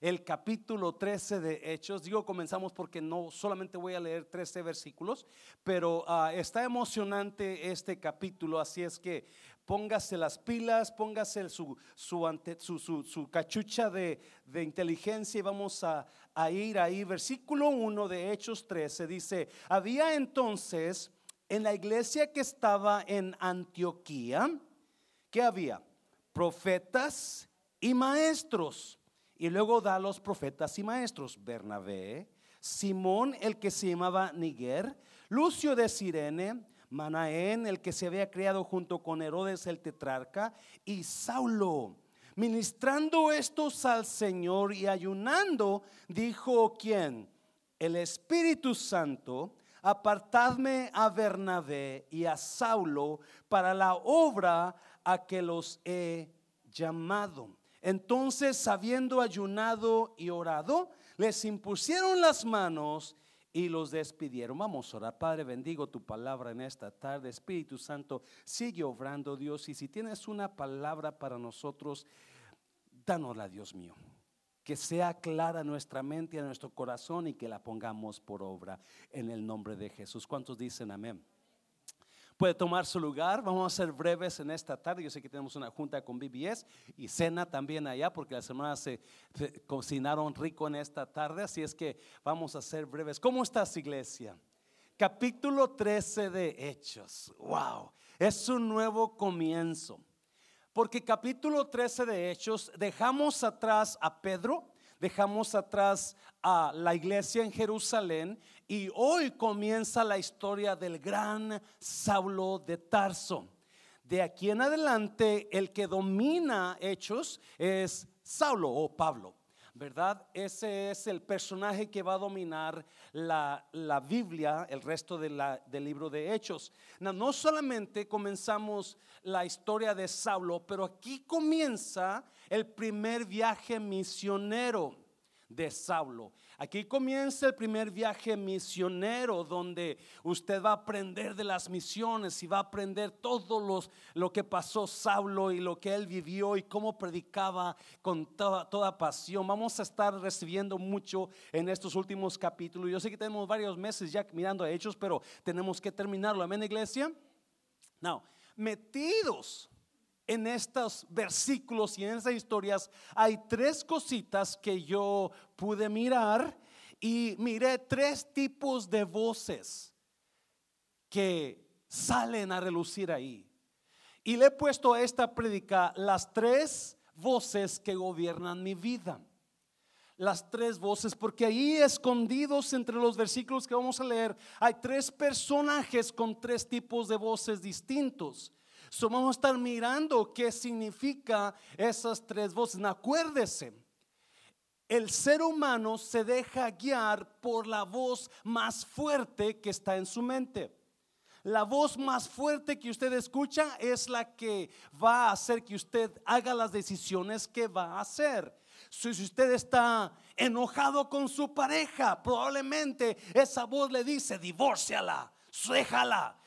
el capítulo 13 de Hechos. Digo comenzamos porque no solamente voy a leer 13 versículos, pero ah, está emocionante este capítulo, así es que póngase las pilas, póngase su, su, cachucha de, inteligencia y vamos a, a ir ahí. Versículo 1 de Hechos 13 dice, había entonces en la iglesia que estaba en Antioquía, ¿qué había? Profetas y maestros. Y luego da los profetas y maestros, Bernabé, Simón, el que se llamaba Niger, Lucio de Sirene, Manaén, el que se había criado junto con Herodes el tetrarca, y Saulo. Ministrando estos al Señor y ayunando, dijo quién? El Espíritu Santo, apartadme a Bernabé y a Saulo para la obra a que los he llamado. Entonces, habiendo ayunado y orado, les impusieron las manos y los despidieron. Vamos a orar. Padre, bendigo tu palabra en esta tarde. Espíritu Santo, sigue obrando, Dios. Y si tienes una palabra para nosotros, danosla, Dios mío. Que sea clara nuestra mente y nuestro corazón y que la pongamos por obra en el nombre de Jesús. ¿Cuántos dicen amén? Puede tomar su lugar. Vamos a ser breves en esta tarde. Yo sé que tenemos una junta con BBS y cena también allá porque las hermanas se, cocinaron rico en esta tarde. Así es que vamos a ser breves. ¿Cómo estás, iglesia? Capítulo 13 de Hechos. Wow, es un nuevo comienzo. Porque capítulo 13 de Hechos dejamos atrás a Pedro dejamos atrás a la iglesia en Jerusalén y hoy comienza la historia del gran Saulo de Tarso. De aquí en adelante el que domina hechos es Saulo o Pablo. ¿verdad? Ese es el personaje que va a dominar la, Biblia, el resto del libro de Hechos. No, no solamente comenzamos la historia de Saulo, pero aquí comienza el primer viaje misionero de Saulo. Aquí comienza el primer viaje misionero donde usted va a aprender de las misiones y va a aprender todo los, lo que pasó Saulo y lo que él vivió y cómo predicaba con toda, toda pasión. Vamos a estar recibiendo mucho en estos últimos capítulos. Yo sé que tenemos varios meses ya mirando a hechos, pero tenemos que terminarlo. Amén, iglesia. No, metidos en estos versículos y en esas historias hay tres cositas que yo pude mirar y miré tres tipos de voces que salen a relucir ahí. Y le he puesto a esta prédica las tres voces que gobiernan mi vida. Las tres voces, porque ahí escondidos entre los versículos que vamos a leer, hay tres personajes con tres tipos de voces distintos. So vamos a estar mirando qué significa esas tres voces. Acuérdese, el ser humano se deja guiar por la voz más fuerte que está en su mente. La voz más fuerte que usted escucha es la que va a hacer que usted haga las decisiones que va a hacer. Si usted está enojado con su pareja, probablemente esa voz le dice, divórciala, déjala.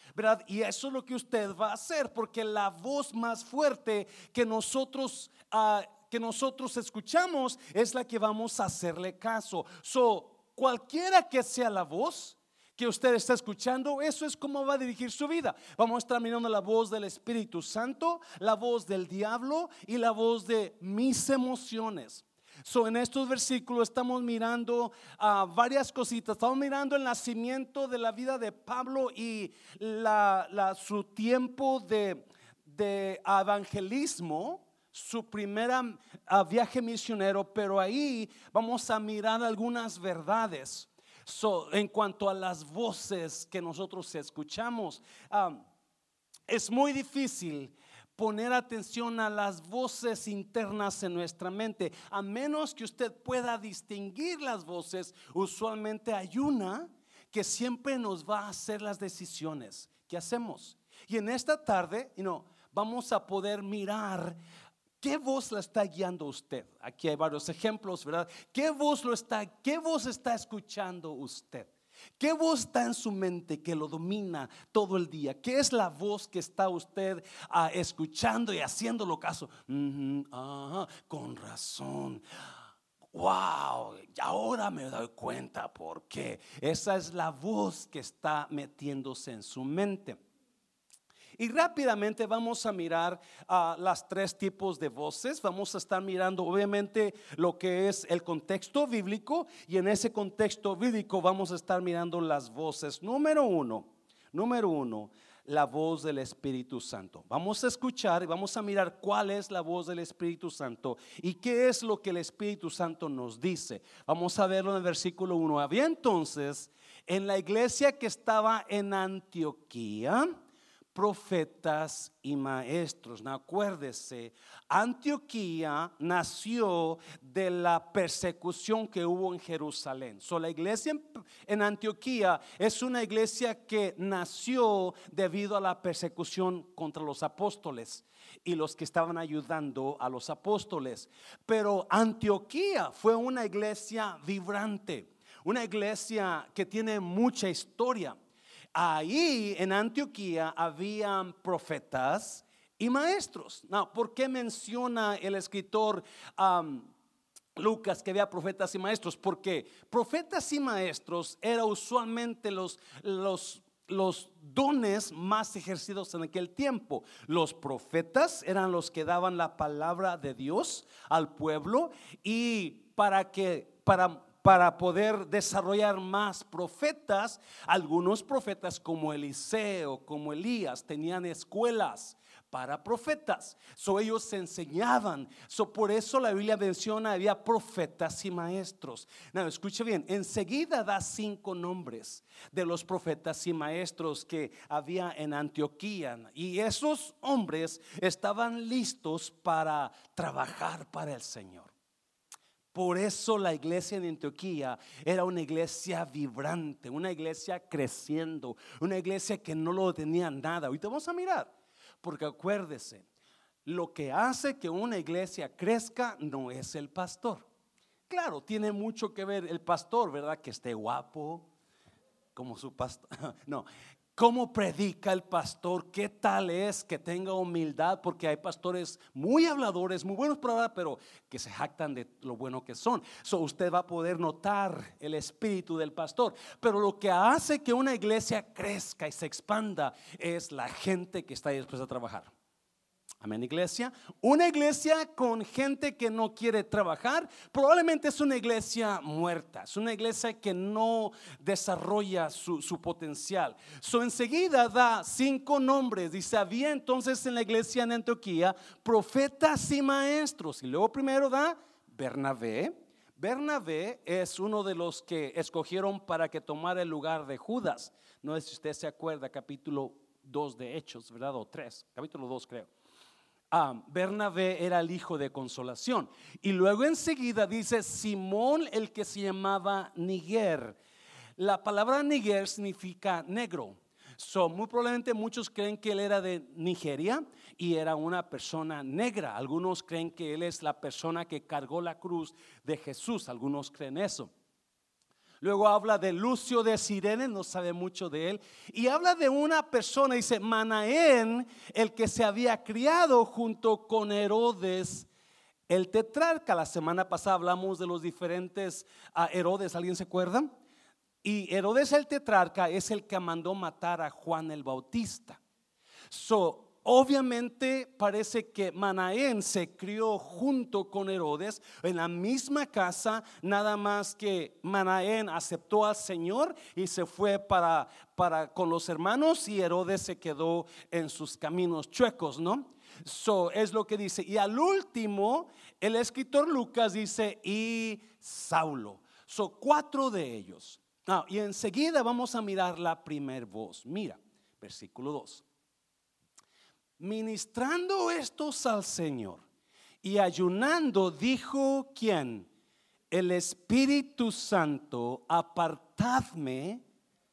Y eso es lo que usted va a hacer, porque la voz más fuerte que nosotros, ah, que nosotros escuchamos es la que vamos a hacerle caso. So, cualquiera que sea la voz, que usted está escuchando, eso es como va a dirigir su vida. Vamos a estar mirando la voz del Espíritu Santo, la voz del diablo y la voz de mis emociones. So, en estos versículos estamos mirando uh, varias cositas. Estamos mirando el nacimiento de la vida de Pablo y la, su tiempo de, de evangelismo su primer ah, viaje misionero, pero ahí vamos a mirar algunas verdades so, en cuanto a las voces que nosotros escuchamos. Ah, es muy difícil poner atención a las voces internas en nuestra mente. A menos que usted pueda distinguir las voces, usualmente hay una que siempre nos va a hacer las decisiones que hacemos. Y en esta tarde, you vamos a poder mirar ¿Qué voz la está guiando usted? Aquí hay varios ejemplos, ¿verdad? ¿Qué voz lo está, qué voz está escuchando usted? ¿Qué voz está en su mente que lo domina todo el día? ¿Qué es la voz que está usted ah, escuchando y haciéndolo caso? con razón. wow, ahora me doy cuenta porque esa es la voz que está metiéndose en su mente. Y rápidamente vamos a mirar a las tres tipos de voces. Vamos a estar mirando obviamente lo que es el contexto bíblico y en ese contexto bíblico vamos a estar mirando las voces. Número uno, número uno, la voz del Espíritu Santo. Vamos a escuchar y vamos a mirar cuál es la voz del Espíritu Santo y qué es lo que el Espíritu Santo nos dice. Vamos a verlo en el versículo 1. Había entonces en la iglesia que estaba en Antioquía, profetas y maestros. No, acuérdese, Antioquía nació de la persecución que hubo en Jerusalén. So, la iglesia en, Antioquía es una iglesia que nació debido a la persecución contra los apóstoles y los que estaban ayudando a los apóstoles. Pero Antioquía fue una iglesia vibrante, una iglesia que tiene mucha historia ahí en Antioquía habían profetas y maestros. ¿Por qué menciona el escritor Lucas que había profetas y maestros? Porque profetas y maestros eran usualmente los, los los dones más ejercidos en aquel tiempo. Los profetas eran los que daban la palabra de Dios al pueblo y para que para para poder desarrollar más profetas. Algunos profetas como Eliseo, como Elías, tenían escuelas para profetas. So ellos se enseñaban. So por eso la Biblia menciona había profetas y maestros. No, escuche bien, enseguida da cinco nombres de los profetas y maestros que había en Antioquía. Y esos hombres estaban listos para trabajar para el Señor. Por eso la iglesia en Antioquía era una iglesia vibrante, una iglesia creciendo, una iglesia que no lo tenía nada. Ahorita vamos a mirar, porque acuérdese, lo que hace que una iglesia crezca no es el pastor. Claro, tiene mucho que ver el pastor, ¿verdad? Que esté guapo, como su pastor. No, cómo predica el pastor, qué tal es que tenga humildad, porque hay pastores muy habladores, muy buenos para hablar, pero que se jactan de lo bueno que son. So usted va a poder notar el espíritu del pastor, pero lo que hace que una iglesia crezca y se expanda es la gente que está dispuesta a trabajar. Amén, iglesia. Una iglesia con gente que no quiere trabajar, probablemente es una iglesia muerta, es una iglesia que no desarrolla su, potencial. So enseguida da cinco nombres. Dice, había entonces en la iglesia en Antioquía profetas y maestros. Y luego primero da Bernabé. Bernabé es uno de los que escogieron para que tomara el lugar de Judas. No sé si usted se acuerda, capítulo 2 de Hechos, ¿verdad? O 3, capítulo 2 creo. Bernabé era el hijo de consolación. Y luego enseguida dice Simón el que se llamaba Niger. La palabra Niger significa negro. So, muy probablemente muchos creen que él era de Nigeria y era una persona negra. Algunos creen que él es la persona que cargó la cruz de Jesús. Algunos creen eso. Luego habla de Lucio de Sirene, no sabe mucho de él. Y habla de una persona, dice Manaén, el que se había criado junto con Herodes. El tetrarca, la semana pasada hablamos de los diferentes ah, Herodes, ¿alguien se acuerda? Y Herodes el tetrarca es el que mandó matar a Juan el Bautista. So, Obviamente parece que Manaén se crió junto con Herodes en la misma casa, nada más que Manaén aceptó al Señor y se fue para, para con los hermanos y Herodes se quedó en sus caminos chuecos, ¿no? So, es lo que dice. Y al último, el escritor Lucas dice, y Saulo. Son cuatro de ellos. Ah, y enseguida vamos a mirar la primer voz. Mira, versículo 2 ministrando estos al Señor y ayunando, dijo quién? El Espíritu Santo, apartadme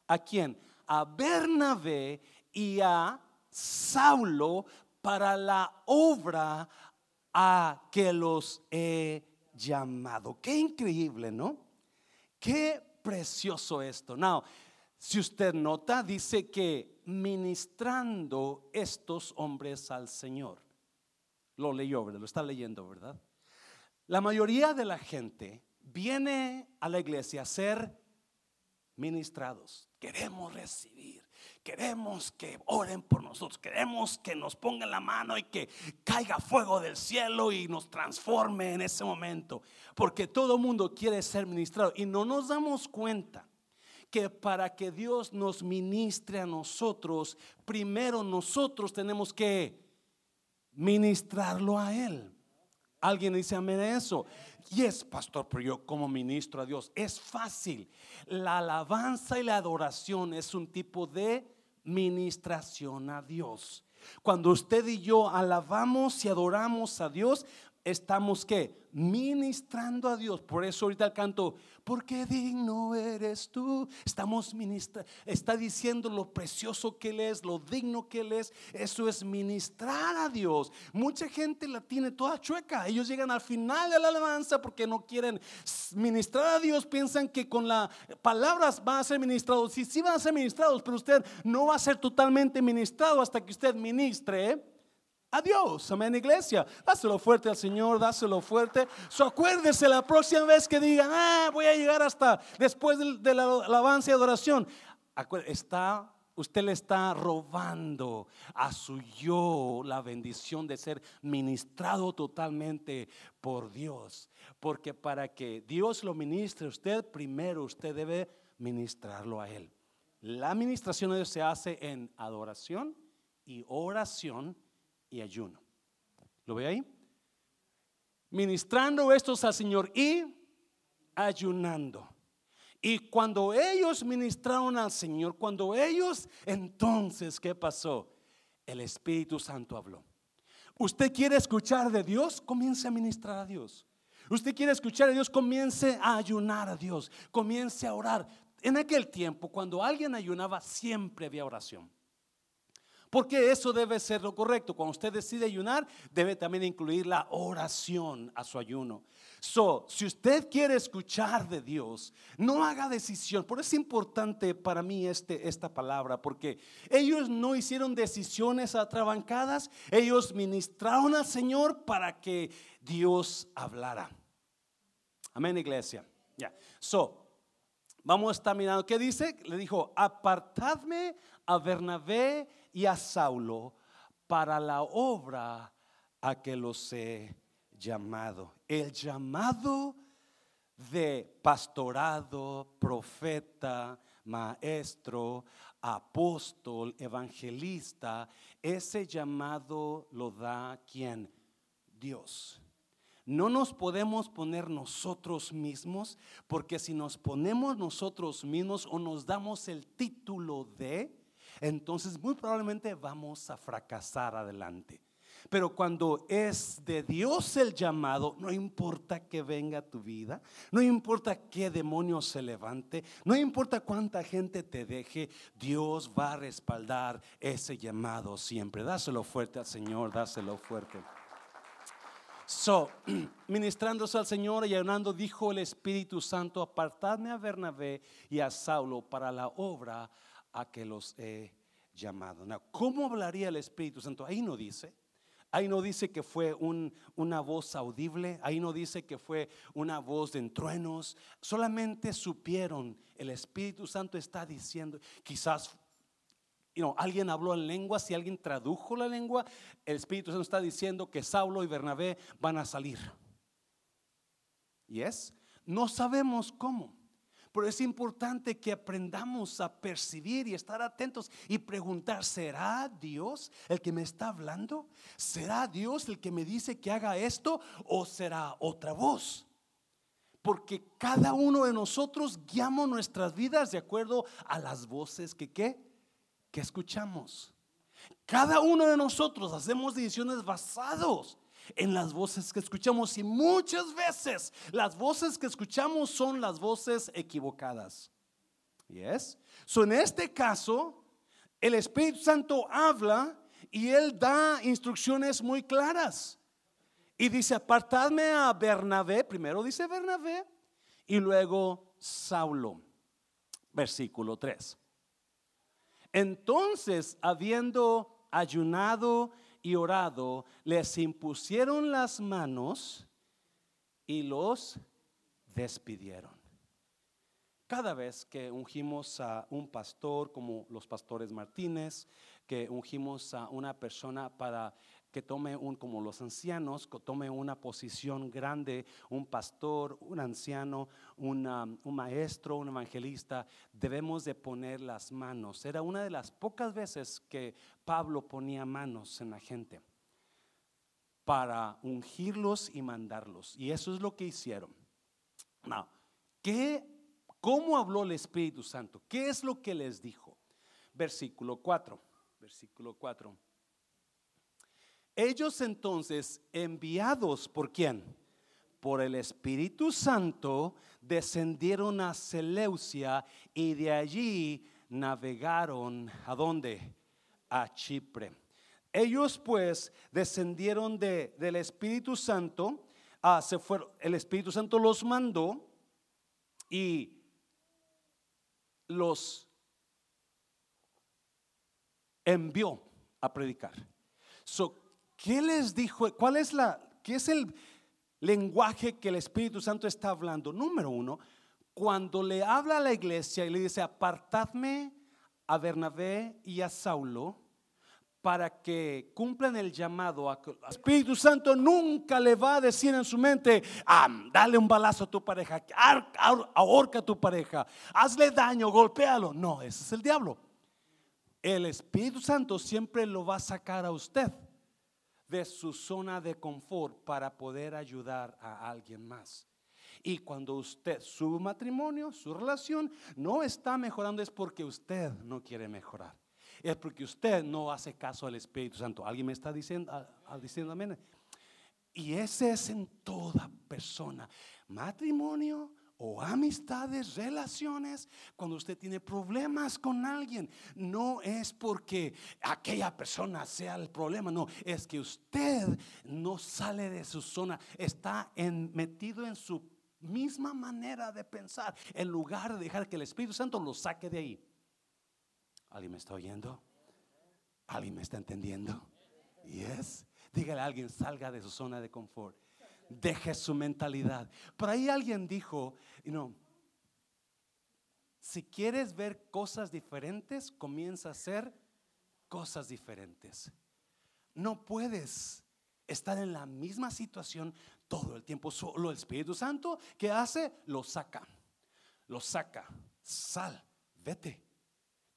a quién? A Bernabé y a Saulo para la obra a que los he llamado. Qué increíble, ¿no? Qué precioso esto. Now, si usted nota, dice que ministrando estos hombres al Señor. Lo leyó, ¿verdad? Lo está leyendo, ¿verdad? La mayoría de la gente viene a la iglesia a ser ministrados. Queremos recibir. Queremos que oren por nosotros. Queremos que nos pongan la mano y que caiga fuego del cielo y nos transforme en ese momento. Porque todo mundo quiere ser ministrado. Y no nos damos cuenta que para que Dios nos ministre a nosotros, primero nosotros tenemos que ministrarlo a Él. Alguien dice amén a eso. Y es, pastor, pero yo como ministro a Dios, es fácil. La alabanza y la adoración es un tipo de ministración a Dios. Cuando usted y yo alabamos y adoramos a Dios, estamos que ministrando a Dios. Por eso ahorita el canto, porque digno eres tú. Estamos ministrando, está diciendo lo precioso que Él es, lo digno que Él es. Eso es ministrar a Dios. Mucha gente la tiene toda chueca. Ellos llegan al final de la alabanza porque no quieren ministrar a Dios. Piensan que con las palabras van a ser ministrados. Sí, sí van a ser ministrados, pero usted no va a ser totalmente ministrado hasta que usted ministre. ¿Eh? Adiós, amén, iglesia. Dáselo fuerte al Señor, dáselo fuerte. So, acuérdese la próxima vez que digan, ah, voy a llegar hasta después de, la alabanza y adoración. Está, usted le está robando a su yo la bendición de ser ministrado totalmente por Dios. Porque para que Dios lo ministre usted, primero usted debe ministrarlo a Él. La administración de Dios se hace en adoración y oración y ayuno. ¿Lo ve ahí? Ministrando estos al Señor y ayunando. Y cuando ellos ministraron al Señor, cuando ellos, entonces, ¿qué pasó? El Espíritu Santo habló. Usted quiere escuchar de Dios, comience a ministrar a Dios. Usted quiere escuchar a Dios, comience a ayunar a Dios, comience a orar. En aquel tiempo, cuando alguien ayunaba, siempre había oración. Porque eso debe ser lo correcto. Cuando usted decide ayunar, debe también incluir la oración a su ayuno. So, si usted quiere escuchar de Dios, no haga decisión. Por eso es importante para mí este, esta palabra, porque ellos no hicieron decisiones atrabancadas, ellos ministraron al Señor para que Dios hablara. Amén, iglesia. Ya. So, vamos a estar mirando. ¿Qué dice? Le dijo, apartadme a Bernabé y a Saulo para la obra a que los he llamado. El llamado de pastorado, profeta, maestro, apóstol, evangelista, ese llamado lo da quien? Dios. No nos podemos poner nosotros mismos, porque si nos ponemos nosotros mismos o nos damos el título de, entonces muy probablemente vamos a fracasar adelante. Pero cuando es de Dios el llamado, no importa que venga tu vida, no importa qué demonio se levante, no importa cuánta gente te deje, Dios va a respaldar ese llamado siempre. Dáselo fuerte al Señor, dáselo fuerte. So, ministrándose al Señor y ayunando, dijo el Espíritu Santo: Apartadme a Bernabé y a Saulo para la obra a que los he llamado. ¿Cómo hablaría el Espíritu Santo? Ahí no dice. Ahí no dice que fue una voz audible, ahí no dice que fue una voz de truenos, solamente supieron, el Espíritu Santo está diciendo, quizás alguien habló en lengua, si alguien tradujo la lengua, el Espíritu Santo está diciendo que Saulo y Bernabé van a salir. ¿Y es? No sabemos cómo. Pero es importante que aprendamos a percibir y estar atentos y preguntar, ¿será Dios el que me está hablando? ¿Será Dios el que me dice que haga esto o será otra voz? Porque cada uno de nosotros guiamos nuestras vidas de acuerdo a las voces que, que escuchamos. Cada uno de nosotros hacemos decisiones basados en las voces que escuchamos y muchas veces las voces que escuchamos son las voces equivocadas. Yes. So en este caso, el Espíritu Santo habla y él da instrucciones muy claras. Y dice, apartadme a Bernabé, primero dice Bernabé y luego Saulo. Versículo 3. Entonces, habiendo ayunado y orado, les impusieron las manos y los despidieron. Cada vez que ungimos a un pastor, como los pastores Martínez, que ungimos a una persona para que tome un, como los ancianos, que tome una posición grande, un pastor, un anciano, un maestro, un evangelista, debemos de poner las manos. Era una de las pocas veces que Pablo ponía manos en la gente para ungirlos y mandarlos. Y eso es lo que hicieron. Now, ¿qué ¿Cómo habló el Espíritu Santo? ¿Qué es lo que les dijo? Versículo 4. Versículo 4. Ellos entonces, enviados por quién? Por el Espíritu Santo, descendieron a Seleucia y de allí navegaron a dónde? A Chipre. Ellos pues descendieron de, del Espíritu Santo, ah, se fueron, el Espíritu Santo los mandó y los envió a predicar. So, ¿Qué les dijo? ¿Cuál es la, qué es el lenguaje que el Espíritu Santo está hablando? Número uno, cuando le habla a la iglesia y le dice, apartadme a Bernabé y a Saulo para que cumplan el llamado. El Espíritu Santo nunca le va a decir en su mente, ah, dale un balazo a tu pareja, ahorca a tu pareja, hazle daño, golpéalo. No, ese es el diablo. El Espíritu Santo siempre lo va a sacar a usted de su zona de confort para poder ayudar a alguien más. Y cuando usted, su matrimonio, su relación no está mejorando es porque usted no quiere mejorar es porque usted no hace caso al Espíritu Santo. ¿Alguien me está diciendo, diciendo amén? Y ese es en toda persona. Matrimonio o amistades, relaciones, cuando usted tiene problemas con alguien, no es porque aquella persona sea el problema, no, es que usted no sale de su zona, está metido en su misma manera de pensar, en lugar de dejar que el Espíritu Santo lo saque de ahí. ¿Alguien me está oyendo? ¿Alguien me está entendiendo? Yes. Dígale a alguien, salga de su zona de confort. Deje su mentalidad. Por ahí alguien dijo, know, si quieres ver cosas diferentes, comienza a hacer cosas diferentes. No puedes estar en la misma situación todo el tiempo. Solo el Espíritu Santo, ¿qué hace? Lo saca. Lo saca. Sal, vete.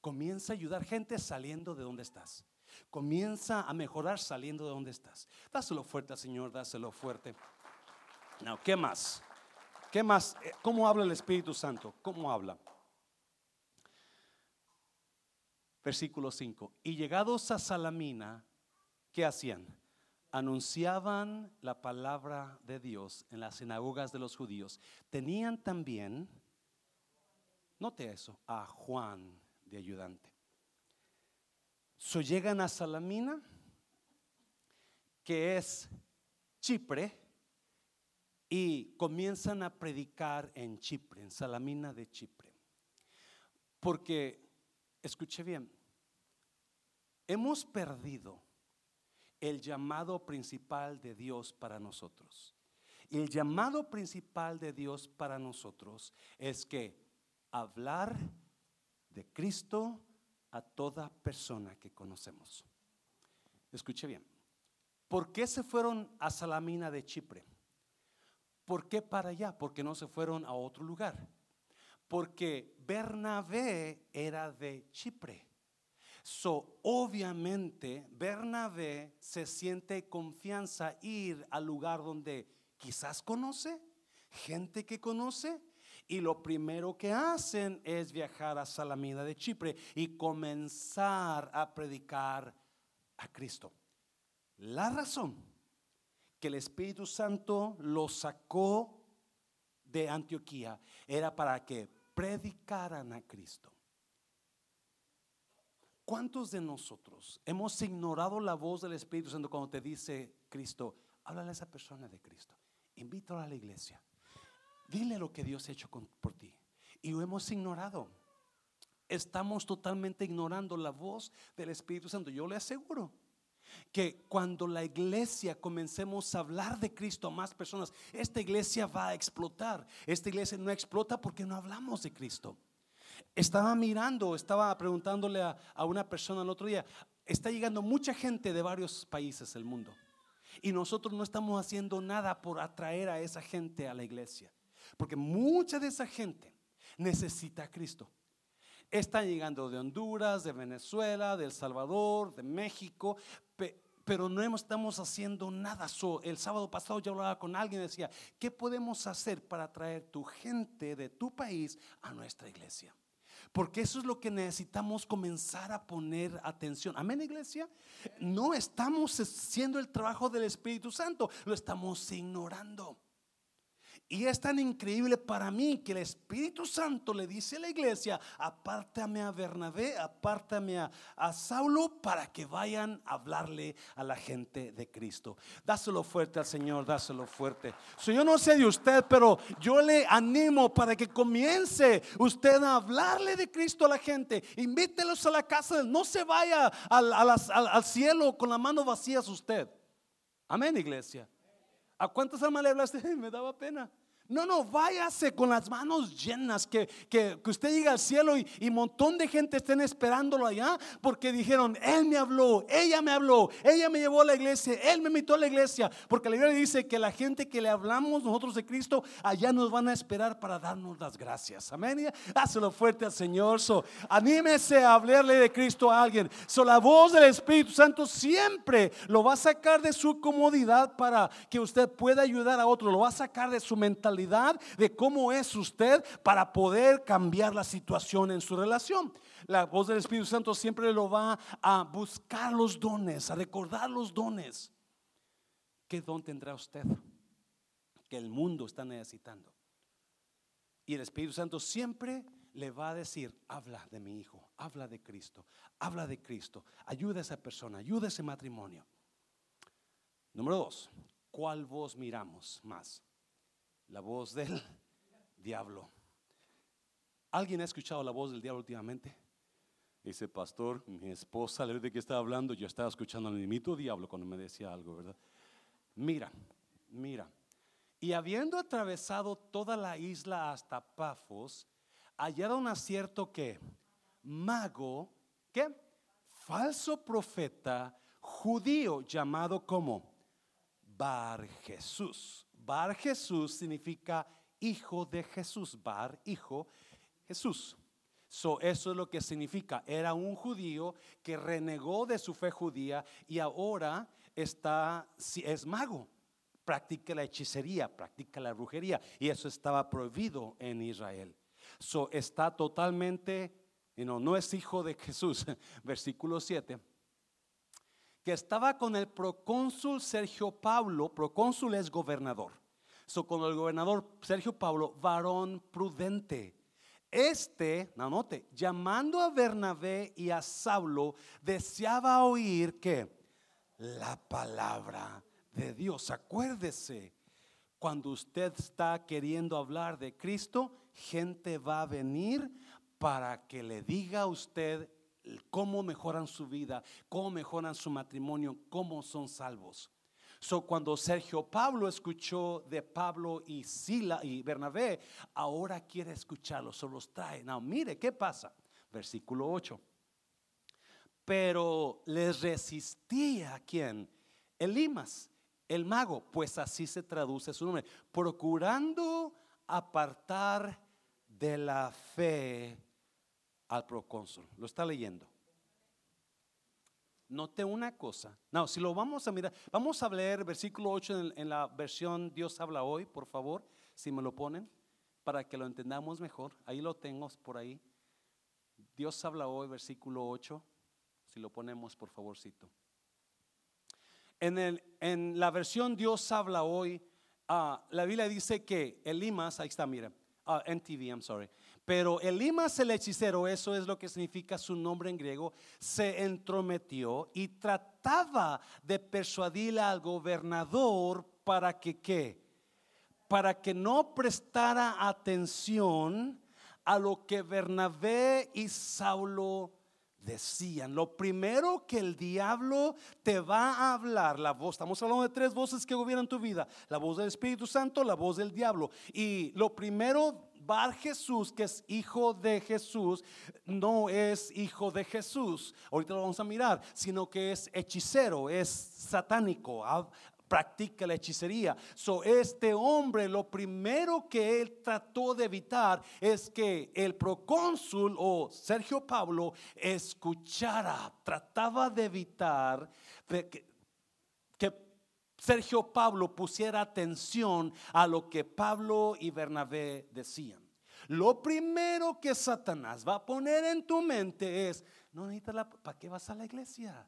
Comienza a ayudar gente saliendo de donde estás. Comienza a mejorar saliendo de donde estás. Dáselo fuerte al Señor, dáselo fuerte. ¿Qué más? ¿Qué más? Eh, ¿Cómo habla el Espíritu Santo? ¿Cómo habla? Versículo 5. Y llegados a Salamina, ¿qué hacían? Anunciaban la palabra de Dios en las sinagogas de los judíos. Tenían también, note eso, a Juan ayudante. So llegan a Salamina, que es Chipre, y comienzan a predicar en Chipre, en Salamina de Chipre. Porque, escuche bien, hemos perdido el llamado principal de Dios para nosotros. Y el llamado principal de Dios para nosotros es que hablar de Cristo a toda persona que conocemos. Escuche bien. ¿Por qué se fueron a Salamina de Chipre? ¿Por qué para allá? Porque no se fueron a otro lugar. Porque Bernabé era de Chipre. So, obviamente, Bernabé se siente confianza ir al lugar donde quizás conoce, gente que conoce, y lo primero que hacen es viajar a Salamina de Chipre y comenzar a predicar a Cristo. La razón que el Espíritu Santo lo sacó de Antioquía era para que predicaran a Cristo. ¿Cuántos de nosotros hemos ignorado la voz del Espíritu Santo cuando te dice Cristo? Háblale a esa persona de Cristo. Invítalo a la iglesia. Dile lo que Dios ha hecho por ti. Y lo hemos ignorado. Estamos totalmente ignorando la voz del Espíritu Santo. Yo le aseguro que cuando la iglesia comencemos a hablar de Cristo a más personas, esta iglesia va a explotar. Esta iglesia no explota porque no hablamos de Cristo. Estaba mirando, estaba preguntándole a, a una persona el otro día, está llegando mucha gente de varios países del mundo. Y nosotros no estamos haciendo nada por atraer a esa gente a la iglesia. Porque mucha de esa gente necesita a Cristo. Están llegando de Honduras, de Venezuela, de El Salvador, de México, pero no estamos haciendo nada. el sábado pasado yo hablaba con alguien y decía, ¿qué podemos hacer para traer tu gente de tu país a nuestra iglesia? Porque eso es lo que necesitamos comenzar a poner atención. Amén, iglesia. No estamos haciendo el trabajo del Espíritu Santo, lo estamos ignorando. Y es tan increíble para mí que el Espíritu Santo le dice a la iglesia, apártame a Bernabé, apártame a, Saulo para que vayan a hablarle a la gente de Cristo. Dáselo fuerte al Señor, dáselo fuerte. yo no sé de usted, pero yo le animo para que comience usted a hablarle de Cristo a la gente. Invítelos a la casa, no se vaya al, al cielo con la mano vacía usted. Amén, iglesia. ¿A cuántas almas le hablaste? Me daba pena. No, no, váyase con las manos llenas, que, que, usted llegue al cielo y, un montón de gente estén esperándolo allá, porque dijeron, Él me habló, ella me habló, ella me llevó a la iglesia, Él me invitó a la iglesia, porque la Biblia dice que la gente que le hablamos nosotros de Cristo, allá nos van a esperar para darnos las gracias. Amén. Hácelo fuerte al Señor. So, anímese a hablarle de Cristo a alguien. So, la voz del Espíritu Santo siempre lo va a sacar de su comodidad para que usted pueda ayudar a otro, lo va a sacar de su mentalidad de cómo es usted para poder cambiar la situación en su relación. La voz del Espíritu Santo siempre lo va a buscar los dones, a recordar los dones. ¿Qué don tendrá usted que el mundo está necesitando? Y el Espíritu Santo siempre le va a decir, habla de mi hijo, habla de Cristo, habla de Cristo, ayuda a esa persona, ayuda a ese matrimonio. Número dos, ¿cuál voz miramos más? La voz del diablo. ¿Alguien ha escuchado la voz del diablo últimamente? Dice, pastor, mi esposa, de que estaba hablando, yo estaba escuchando al diablo cuando me decía algo, ¿verdad? Mira, mira. Y habiendo atravesado toda la isla hasta Pafos, hallaron a cierto que mago, ¿qué? Falso profeta judío llamado como Bar Jesús. Bar Jesús significa hijo de Jesús. Bar, hijo, Jesús. So, eso es lo que significa. Era un judío que renegó de su fe judía y ahora está, es mago. Practica la hechicería, practica la brujería. Y eso estaba prohibido en Israel. So, está totalmente, no es hijo de Jesús. Versículo 7 que estaba con el procónsul Sergio Pablo, procónsul es gobernador. So, con el gobernador Sergio Pablo, varón prudente. Este, no note, llamando a Bernabé y a Saulo, deseaba oír que la palabra de Dios. Acuérdese, cuando usted está queriendo hablar de Cristo, gente va a venir para que le diga a usted cómo mejoran su vida, cómo mejoran su matrimonio, cómo son salvos. So, cuando Sergio Pablo escuchó de Pablo y Sila y Bernabé, ahora quiere escucharlos, solo los trae. Now, mire qué pasa. Versículo 8. Pero les resistía quien? Elimas, el mago, pues así se traduce su nombre, procurando apartar de la fe al procónsul. Lo está leyendo. Note una cosa. No, si lo vamos a mirar, vamos a leer versículo 8 en, la versión Dios habla hoy, por favor, si me lo ponen, para que lo entendamos mejor. Ahí lo tengo por ahí. Dios habla hoy, versículo 8. Si lo ponemos, por favorcito. En, el, en la versión Dios habla hoy, ah, la Biblia dice que Elimas, ahí está, mira, uh, I'm sorry. Pero Elimas el hechicero, eso es lo que significa su nombre en griego, se entrometió y trataba de persuadir al gobernador para que qué? Para que no prestara atención a lo que Bernabé y Saulo decían. Lo primero que el diablo te va a hablar, la voz, estamos hablando de tres voces que gobiernan tu vida, la voz del Espíritu Santo, la voz del diablo. Y lo primero Bar Jesús, que es hijo de Jesús, no es hijo de Jesús, ahorita lo vamos a mirar, sino que es hechicero, es satánico, practica la hechicería. So, este hombre, lo primero que él trató de evitar es que el procónsul o Sergio Pablo escuchara, trataba de evitar que, Sergio Pablo pusiera atención a lo que Pablo y Bernabé decían. Lo primero que Satanás va a poner en tu mente es, no necesitas la, ¿para qué vas a la iglesia?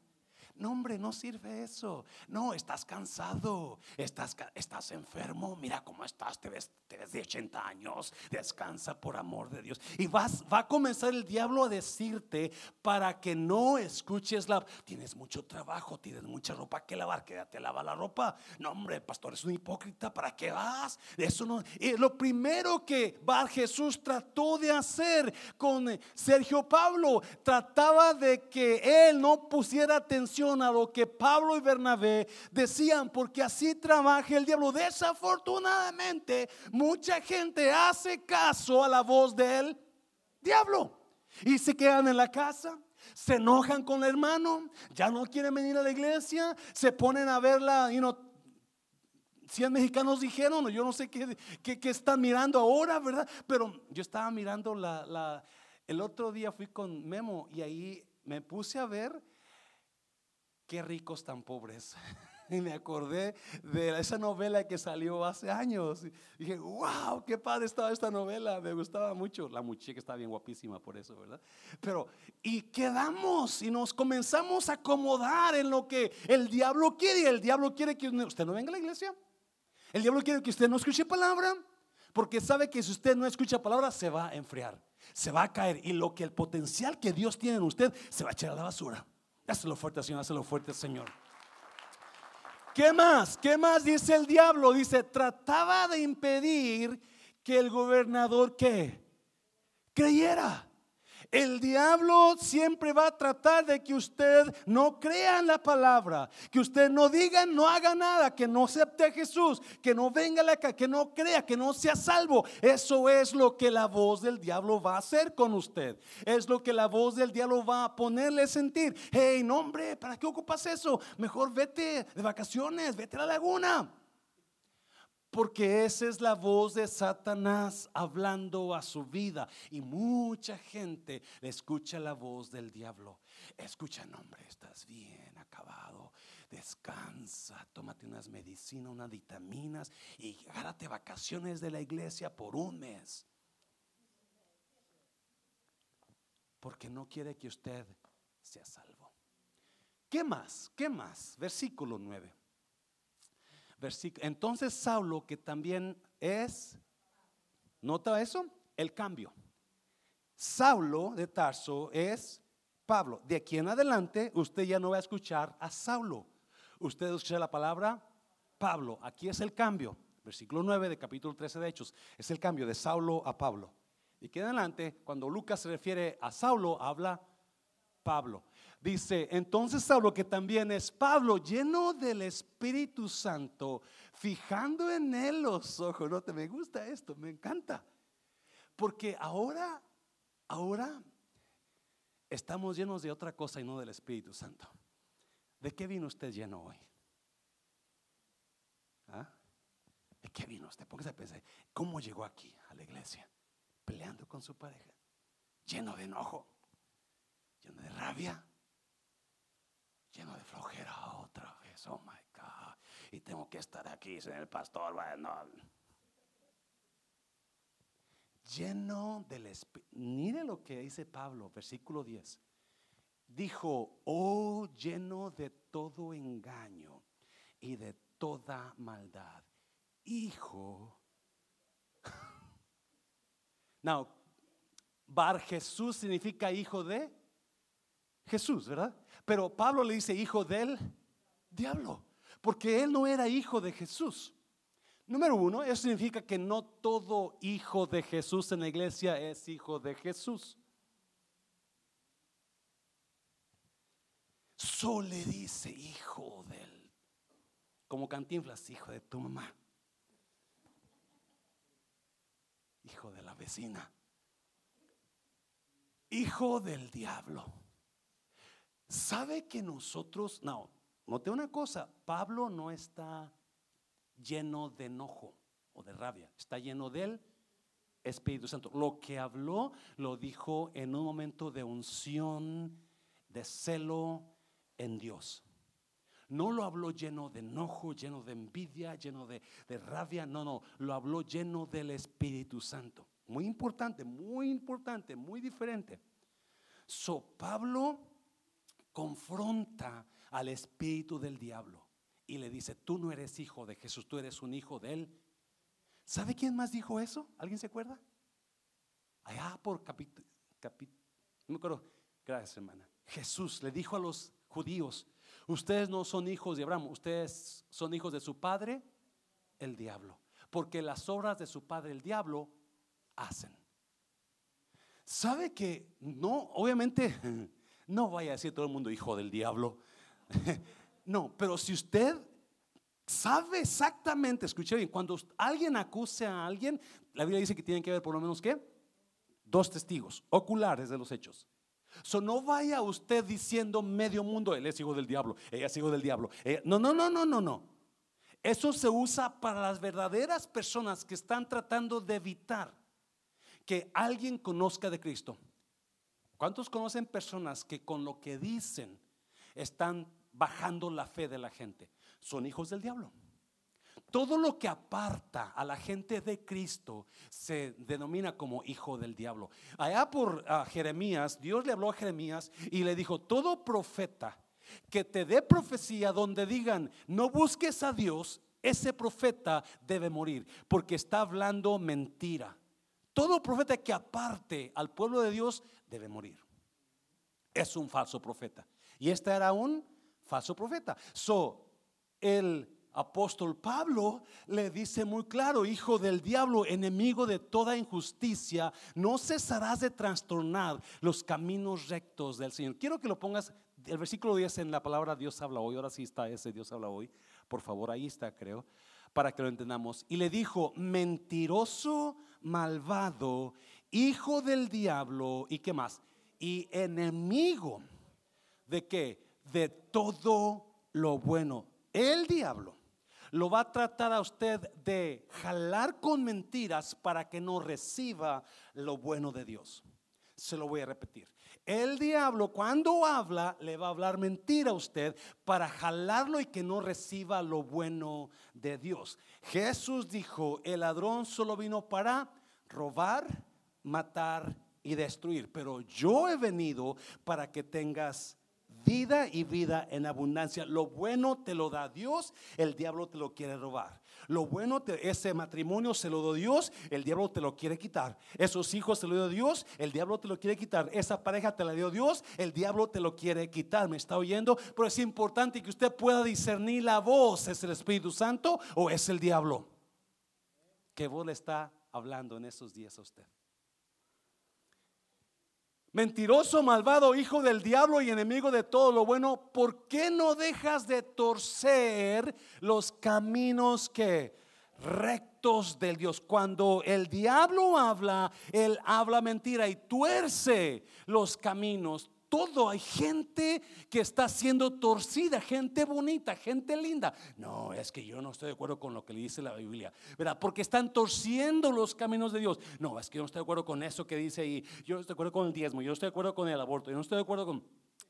No, hombre, no sirve eso. No, estás cansado, estás, estás enfermo. Mira cómo estás, te ves, te ves de 80 años. Descansa por amor de Dios. Y vas, va a comenzar el diablo a decirte para que no escuches la. Tienes mucho trabajo, tienes mucha ropa que lavar, quédate lava la ropa. No, hombre, pastor, es un hipócrita. ¿Para qué vas? Eso no. Y lo primero que Bar Jesús trató de hacer con Sergio Pablo, trataba de que él no pusiera atención a lo que Pablo y Bernabé decían, porque así trabaja el diablo. Desafortunadamente, mucha gente hace caso a la voz del diablo y se quedan en la casa. Se enojan con el hermano, ya no quieren venir a la iglesia, se ponen a verla, y no 100 mexicanos dijeron, yo no sé qué, qué, están mirando ahora, ¿verdad? Pero yo estaba mirando la, la, el otro día fui con Memo y ahí me puse a ver qué ricos tan pobres. Y me acordé de esa novela que salió hace años. Y dije, wow, qué padre estaba esta novela. Me gustaba mucho. La muchacha está bien guapísima por eso, ¿verdad? Pero, y quedamos y nos comenzamos a acomodar en lo que el diablo quiere. El diablo quiere que usted no venga a la iglesia. El diablo quiere que usted no escuche palabra. Porque sabe que si usted no escucha palabra, se va a enfriar. Se va a caer. Y lo que el potencial que Dios tiene en usted, se va a echar a la basura. Hazlo fuerte, Señor, hazlo fuerte, Señor. ¿Qué más? ¿Qué más dice el diablo? Dice, trataba de impedir que el gobernador que creyera. El diablo siempre va a tratar de que usted no crea en la palabra, que usted no diga, no haga nada, que no acepte a Jesús, que no venga la que no crea, que no sea salvo. Eso es lo que la voz del diablo va a hacer con usted. Es lo que la voz del diablo va a ponerle sentir. Hey, no hombre, ¿para qué ocupas eso? Mejor vete de vacaciones, vete a la laguna. Porque esa es la voz de Satanás hablando a su vida. Y mucha gente le escucha la voz del diablo. Escucha, hombre, estás bien acabado. Descansa, tómate unas medicinas, unas vitaminas y gárate vacaciones de la iglesia por un mes. Porque no quiere que usted sea salvo. ¿Qué más? ¿Qué más? Versículo 9. Entonces Saulo, que también es, ¿nota eso? El cambio. Saulo de Tarso es Pablo. De aquí en adelante usted ya no va a escuchar a Saulo. Usted escucha la palabra Pablo. Aquí es el cambio. Versículo 9 de capítulo 13 de Hechos. Es el cambio de Saulo a Pablo. Y aquí en adelante, cuando Lucas se refiere a Saulo, habla Pablo. Dice, entonces Saulo, que también es Pablo, lleno del Espíritu Santo, fijando en él los ojos. No te me gusta esto, me encanta. Porque ahora, ahora estamos llenos de otra cosa y no del Espíritu Santo. ¿De qué vino usted lleno hoy? ¿Ah? ¿De qué vino usted? Póngase a pensar, ¿cómo llegó aquí a la iglesia? Peleando con su pareja, lleno de enojo, lleno de rabia, lleno de flojera otra vez. Oh my God. Y tengo que estar aquí sin el pastor. Bueno, lleno del Espíritu. Mire lo que dice Pablo, versículo 10. Dijo, oh, lleno de todo engaño y de toda maldad. Hijo. Now, Bar Jesús significa hijo de Jesús, ¿verdad? Pero Pablo le dice hijo del diablo, porque él no era hijo de Jesús. Número uno, eso significa que no todo hijo de Jesús en la iglesia es hijo de Jesús. So le dice, hijo del, como cantinflas, hijo de tu mamá, hijo de la vecina, hijo del diablo. ¿Sabe que nosotros, no, note una cosa, Pablo no está lleno de enojo o de rabia, está lleno del Espíritu Santo. Lo que habló lo dijo en un momento de unción, de celo en Dios. No lo habló lleno de enojo, lleno de envidia, lleno de, de rabia, no, no, lo habló lleno del Espíritu Santo. Muy importante, muy importante, muy diferente. So Pablo confronta al espíritu del diablo y le dice, tú no eres hijo de Jesús, tú eres un hijo de él. ¿Sabe quién más dijo eso? ¿Alguien se acuerda? Allá por capítulo, no me acuerdo, gracias hermana. Jesús le dijo a los judíos, ustedes no son hijos de Abraham, ustedes son hijos de su padre, el diablo. Porque las obras de su padre, el diablo, hacen. ¿Sabe que no, obviamente, no vaya a decir todo el mundo hijo del diablo? No, pero si usted sabe exactamente, escuche bien, cuando alguien acuse a alguien, la Biblia dice que tienen que haber por lo menos qué? Dos testigos oculares de los hechos. So, no vaya usted diciendo medio mundo, él es hijo del diablo, ella es hijo del diablo. no, no, no, no, no, no. Eso se usa para las verdaderas personas que están tratando de evitar que alguien conozca de Cristo. ¿Cuántos conocen personas que con lo que dicen están bajando la fe de la gente? Son hijos del diablo. Todo lo que aparta a la gente de Cristo se denomina como hijo del diablo. Allá por Jeremías, Dios le habló a Jeremías y le dijo, todo profeta que te dé profecía donde digan, no busques a Dios, ese profeta debe morir, porque está hablando mentira. Todo profeta que aparte al pueblo de Dios debe morir. Es un falso profeta. Y este era un falso profeta. So, el apóstol Pablo le dice muy claro, hijo del diablo, enemigo de toda injusticia, no cesarás de trastornar los caminos rectos del Señor. Quiero que lo pongas, el versículo 10 en la palabra Dios habla hoy, ahora sí está ese Dios habla hoy, por favor, ahí está creo, para que lo entendamos. Y le dijo, mentiroso malvado, hijo del diablo y qué más? Y enemigo de qué? De todo lo bueno. El diablo lo va a tratar a usted de jalar con mentiras para que no reciba lo bueno de Dios. Se lo voy a repetir. El diablo cuando habla le va a hablar mentira a usted para jalarlo y que no reciba lo bueno de Dios. Jesús dijo, el ladrón solo vino para robar, matar y destruir, pero yo he venido para que tengas vida y vida en abundancia. Lo bueno te lo da Dios, el diablo te lo quiere robar. Lo bueno, ese matrimonio se lo dio Dios, el diablo te lo quiere quitar. Esos hijos te lo dio Dios, el diablo te lo quiere quitar. Esa pareja te la dio Dios, el diablo te lo quiere quitar. ¿Me está oyendo? Pero es importante que usted pueda discernir la voz. ¿Es el Espíritu Santo o es el diablo? ¿Qué voz le está hablando en estos días a usted? Mentiroso, malvado, hijo del diablo y enemigo de todo lo bueno, ¿por qué no dejas de torcer los caminos que rectos del Dios? Cuando el diablo habla, él habla mentira y tuerce los caminos todo. Hay gente que está siendo torcida, gente bonita, gente linda. No, es que yo no estoy de acuerdo con lo que le dice la Biblia, ¿verdad? Porque están torciendo los caminos de Dios. No, es que yo no estoy de acuerdo con eso que dice ahí. Yo no estoy de acuerdo con el diezmo, yo no estoy de acuerdo con el aborto, yo no estoy de acuerdo con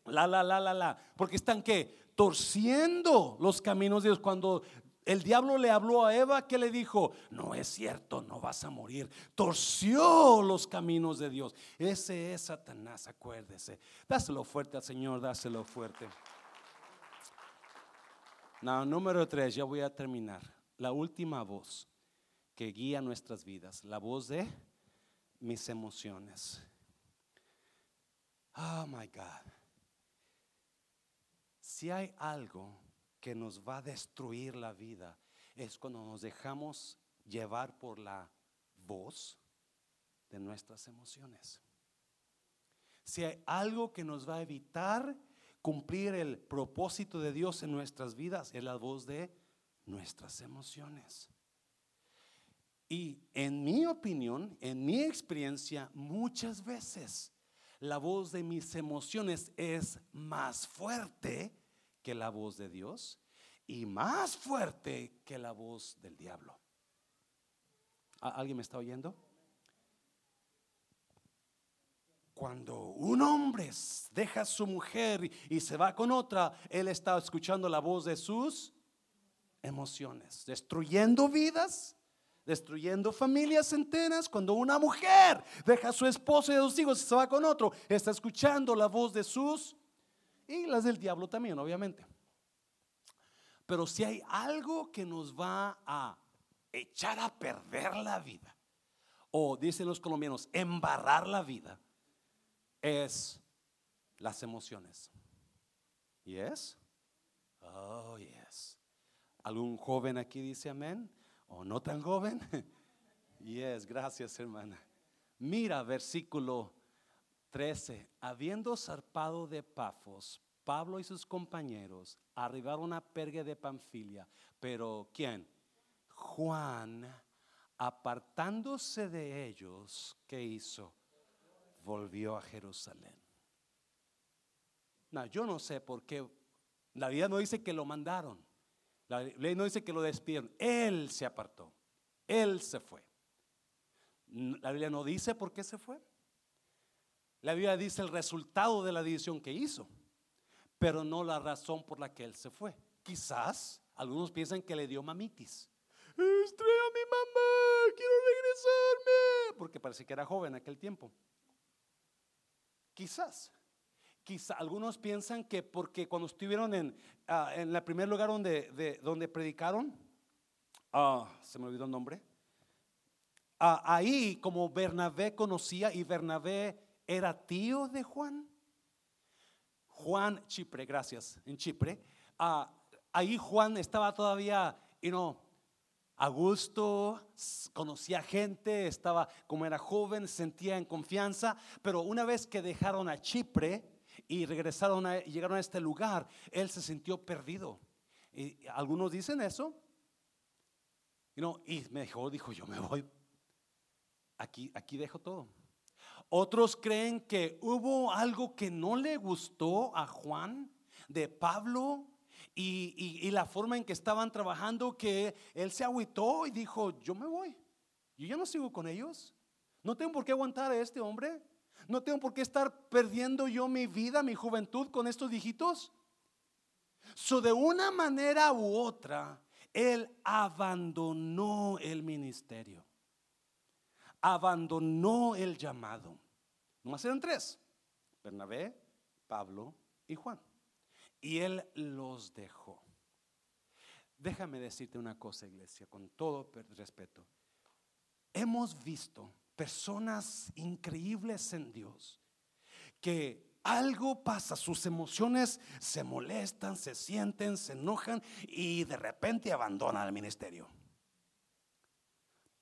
la, la, la, la, la. Porque están que torciendo los caminos de Dios cuando el diablo le habló a Eva que le dijo, no es cierto, no vas a morir. Torció los caminos de Dios. Ese es Satanás, acuérdese. Dáselo fuerte al Señor, dáselo fuerte. No, número tres, ya voy a terminar. La última voz que guía nuestras vidas, la voz de mis emociones. Oh my God. Si hay algo que nos va a destruir la vida es cuando nos dejamos llevar por la voz de nuestras emociones. Si hay algo que nos va a evitar cumplir el propósito de Dios en nuestras vidas es la voz de nuestras emociones. Y en mi opinión, en mi experiencia, muchas veces la voz de mis emociones es más fuerte que la voz de Dios y más fuerte que la voz del diablo. ¿Alguien me está oyendo? Cuando un hombre deja a su mujer y se va con otra, él está escuchando la voz de sus emociones, destruyendo vidas, destruyendo familias enteras. Cuando una mujer deja a su esposo y a sus hijos y se va con otro, está escuchando la voz de sus y las del diablo también, obviamente. Pero si hay algo que nos va a echar a perder la vida, o dicen los colombianos, embarrar la vida, es las emociones. ¿Y es? Oh, yes. ¿Algún joven aquí dice amén? ¿O no tan joven? Yes, gracias hermana. Mira versículo 13. Habiendo zarpado de Pafos, Pablo y sus compañeros arribaron a Pergue de Panfilia. Pero ¿quién? Juan, apartándose de ellos, ¿qué hizo? Volvió a Jerusalén. No, yo no sé por qué. La Biblia no dice que lo mandaron. La ley no dice que lo despidieron. Él se apartó. Él se fue. La Biblia no dice por qué se fue. La Biblia dice el resultado de la decisión que hizo, pero no la razón por la que él se fue. Quizás algunos piensan que le dio mamitis. Estrella a mi mamá, quiero regresarme. Porque parece que era joven en aquel tiempo. Quizás. Quizás algunos piensan que porque cuando estuvieron en, uh, en el primer lugar donde, de, donde predicaron, uh, se me olvidó el nombre, uh, ahí como Bernabé conocía y Bernabé era tío de Juan. Juan Chipre, gracias, en Chipre. ahí Juan estaba todavía, you know, a gusto, conocía gente, estaba como era joven, sentía en confianza, pero una vez que dejaron a Chipre y regresaron a, llegaron a este lugar, él se sintió perdido. Y algunos dicen eso. y me dijo, dijo, yo me voy. Aquí, aquí dejo todo. Otros creen que hubo algo que no le gustó a Juan de Pablo y, la forma en que estaban trabajando, que él se agüitó y dijo, yo me voy, yo ya no sigo con ellos, no tengo por qué aguantar a este hombre, no tengo por qué estar perdiendo yo mi vida, mi juventud con estos viejitos. So, de una manera u otra, él abandonó el ministerio, abandonó el llamado. Nomás eran tres: Bernabé, Pablo y Juan y Él los dejó. Déjame decirte una cosa, iglesia, con todo respeto. Hemos visto personas increíbles en Dios que algo pasa, sus emociones se molestan, se sienten, se enojan y de repente abandonan el ministerio.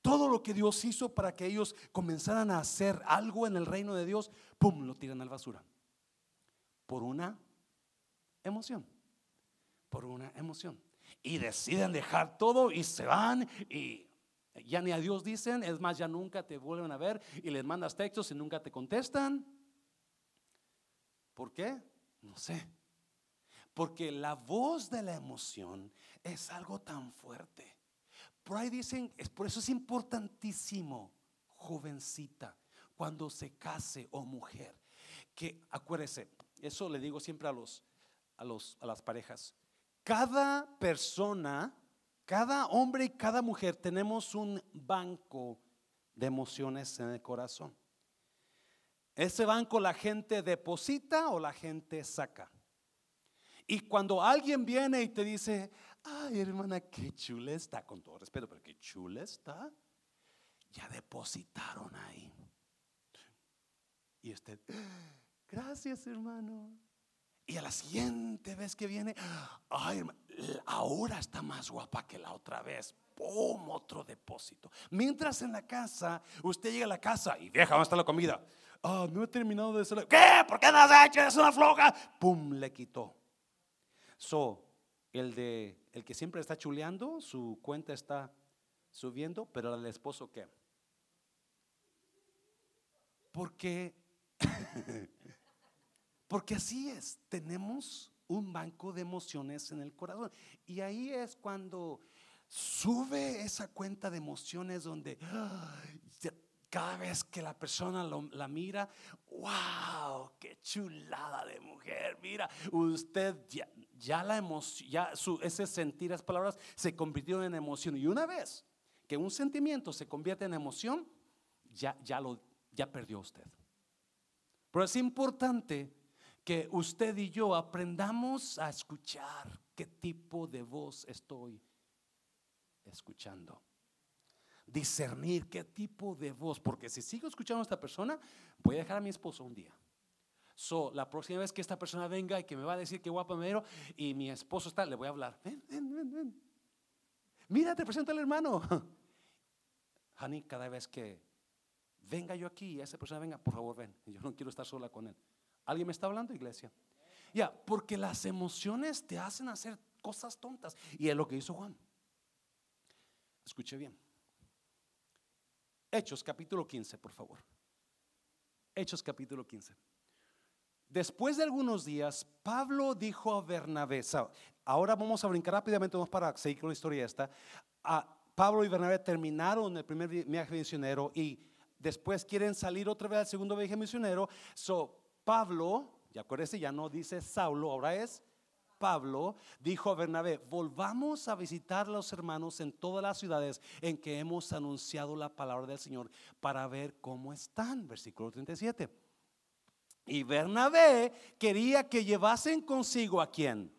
Todo lo que Dios hizo para que ellos comenzaran a hacer algo en el reino de Dios, ¡pum!, lo tiran a la basura. Por una emoción, por una emoción. Y deciden dejar todo y se van y ya ni a Dios dicen, es más, ya nunca te vuelven a ver y les mandas textos y nunca te contestan. ¿Por qué? No sé. Porque la voz de la emoción es algo tan fuerte. Por ahí dicen, es por eso es importantísimo, jovencita, cuando se case o mujer, que acuérdese, eso le digo siempre a los a, los, a las parejas. Cada persona, cada hombre y cada mujer tenemos un banco de emociones en el corazón. Ese banco la gente deposita o la gente saca. Y cuando alguien viene y te dice, ay hermana, qué chula está, con todo respeto, pero qué chula está, ya depositaron ahí. Y usted, gracias hermano, y a la siguiente vez que viene, ay, ahora está más guapa que la otra vez. ¡Pum! Otro depósito. Mientras en la casa, usted llega a la casa y vieja, ¿dónde está la comida? Ah, no he terminado de hacer. ¿Qué? ¿Por qué no has hecho? Es una floja. Pum, le quitó. So, el de el que siempre está chuleando, su cuenta está subiendo, pero el esposo qué? Porque porque así es, tenemos un banco de emociones en el corazón. Y ahí es cuando sube esa cuenta de emociones donde cada vez que la persona la mira, wow, qué chulada de mujer. Mira, usted ya, la emoción, ya su, ese sentir, las palabras se convirtieron en emoción. Y una vez que un sentimiento se convierte en emoción, ya, ya, lo, ya perdió usted. Pero es importante que usted y yo aprendamos a escuchar qué tipo de voz estoy escuchando discernir qué tipo de voz, porque si sigo escuchando a esta persona, voy a dejar a mi esposo un día. So, la próxima vez que esta persona venga y que me va a decir que guapa me veo y mi esposo está, le voy a hablar. Ven, ven, ven, ven. Mira, te presento al hermano. Honey, cada vez que venga yo aquí y esa persona venga, por favor ven. Yo no quiero estar sola con él. ¿Alguien me está hablando, iglesia? Ya, porque las emociones te hacen hacer cosas tontas. Y es lo que hizo Juan. Escuche bien. Hechos capítulo 15, por favor. Hechos capítulo 15. Después de algunos días, Pablo dijo a Bernabé, ahora vamos a brincar rápidamente, vamos para seguir con la historia esta. A Pablo y Bernabé terminaron el primer viaje misionero y después quieren salir otra vez al segundo viaje misionero. So, Pablo, ya acuérdense, ya no dice Saulo, ahora es Pablo dijo a Bernabé, volvamos a visitar a los hermanos en todas las ciudades en que hemos anunciado la palabra del Señor para ver cómo están. Versículo 37. Y Bernabé quería que llevasen consigo a quién?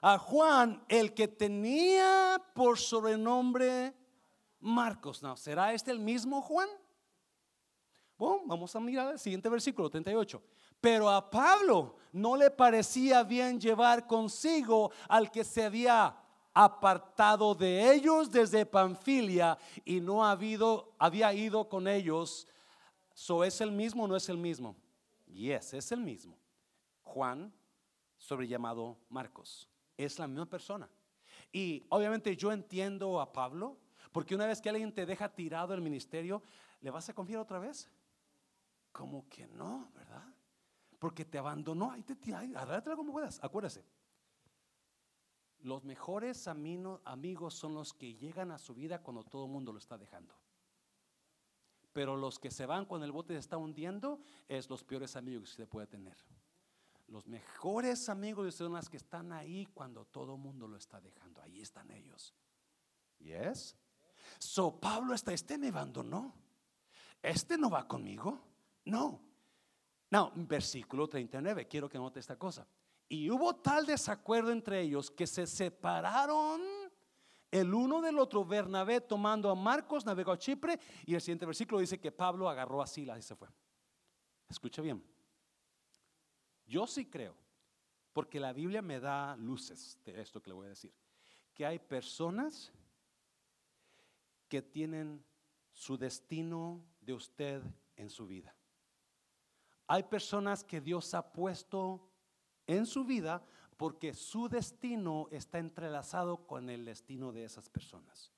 A Juan, el que tenía por sobrenombre Marcos. No, ¿será este el mismo Juan? Bueno, vamos a mirar el siguiente versículo 38. Pero a Pablo no le parecía bien llevar consigo al que se había apartado de ellos desde Panfilia y no ha habido, había ido con ellos. So, ¿Es el mismo o no es el mismo? Yes, es el mismo. Juan, sobre llamado Marcos, es la misma persona. Y obviamente yo entiendo a Pablo, porque una vez que alguien te deja tirado el ministerio, ¿le vas a confiar otra vez? Como que no, ¿verdad? Porque te abandonó, ahí te agárratela como puedas, acuérdese. Los mejores amigos son los que llegan a su vida cuando todo el mundo lo está dejando. Pero los que se van cuando el bote se está hundiendo es los peores amigos que usted puede tener. Los mejores amigos son los que están ahí cuando todo el mundo lo está dejando. Ahí están ellos. Yes. So Pablo está, este me abandonó. Este no va conmigo. No. No, versículo 39, quiero que note esta cosa. Y hubo tal desacuerdo entre ellos que se separaron el uno del otro. Bernabé tomando a Marcos navegó a Chipre y el siguiente versículo dice que Pablo agarró a Silas y se fue. Escucha bien. Yo sí creo, porque la Biblia me da luces de esto que le voy a decir, que hay personas que tienen su destino de usted en su vida. Hay personas que Dios ha puesto en su vida porque su destino está entrelazado con el destino de esas personas.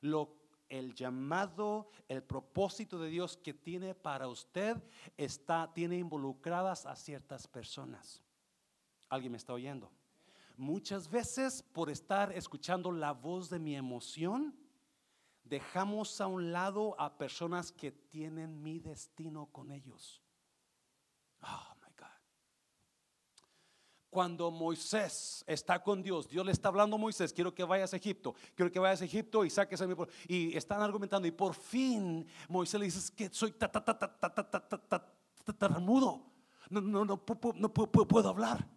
Lo, el llamado, el propósito de Dios que tiene para usted está, tiene involucradas a ciertas personas. ¿Alguien me está oyendo? Muchas veces por estar escuchando la voz de mi emoción, dejamos a un lado a personas que tienen mi destino con ellos. Oh. Cuando Moisés está con Dios, Dios le está hablando a Moisés, quiero que vayas a Egipto, quiero que vayas a Egipto y saques a mi pueblo. Y están argumentando y por fin Moisés le dice que soy tartamudo. No, no, no, no puedo hablar.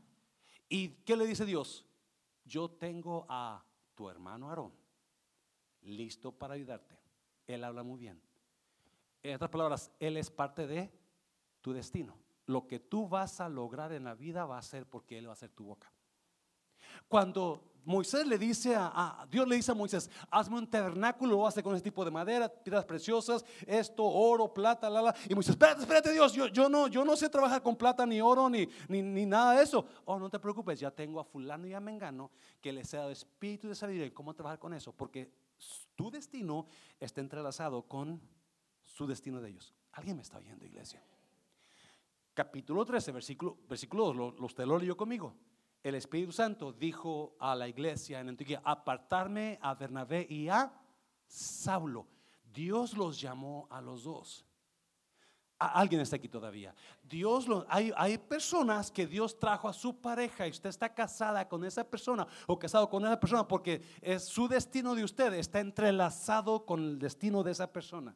¿Y qué le dice Dios? Yo tengo a tu hermano Aarón listo para ayudarte. Él habla muy bien. En otras palabras, Él es parte de tu destino lo que tú vas a lograr en la vida va a ser porque Él va a ser tu boca. Cuando Moisés le dice a, Dios le dice a Moisés, hazme un tabernáculo, lo hace con ese tipo de madera, piedras preciosas, esto, oro, plata, la, la. Y Moisés, espérate, espérate Dios, yo, yo, no, yo no sé trabajar con plata, ni oro, ni, ni, nada de eso. Oh, no te preocupes, ya tengo a fulano y a mengano que les he dado espíritu de sabiduría cómo trabajar con eso, porque tu destino está entrelazado con su destino de ellos. ¿Alguien me está oyendo, iglesia? Capítulo 13, versículo, versículo 2, lo, lo usted lo leyó conmigo el Espíritu Santo dijo a la iglesia en Antioquía, apartarme a Bernabé y a Saulo. Dios los llamó a los dos. Alguien está aquí todavía. Dios lo, hay, hay, personas que Dios trajo a su pareja y usted está casada con esa persona o casado con esa persona porque es su destino de usted está entrelazado con el destino de esa persona.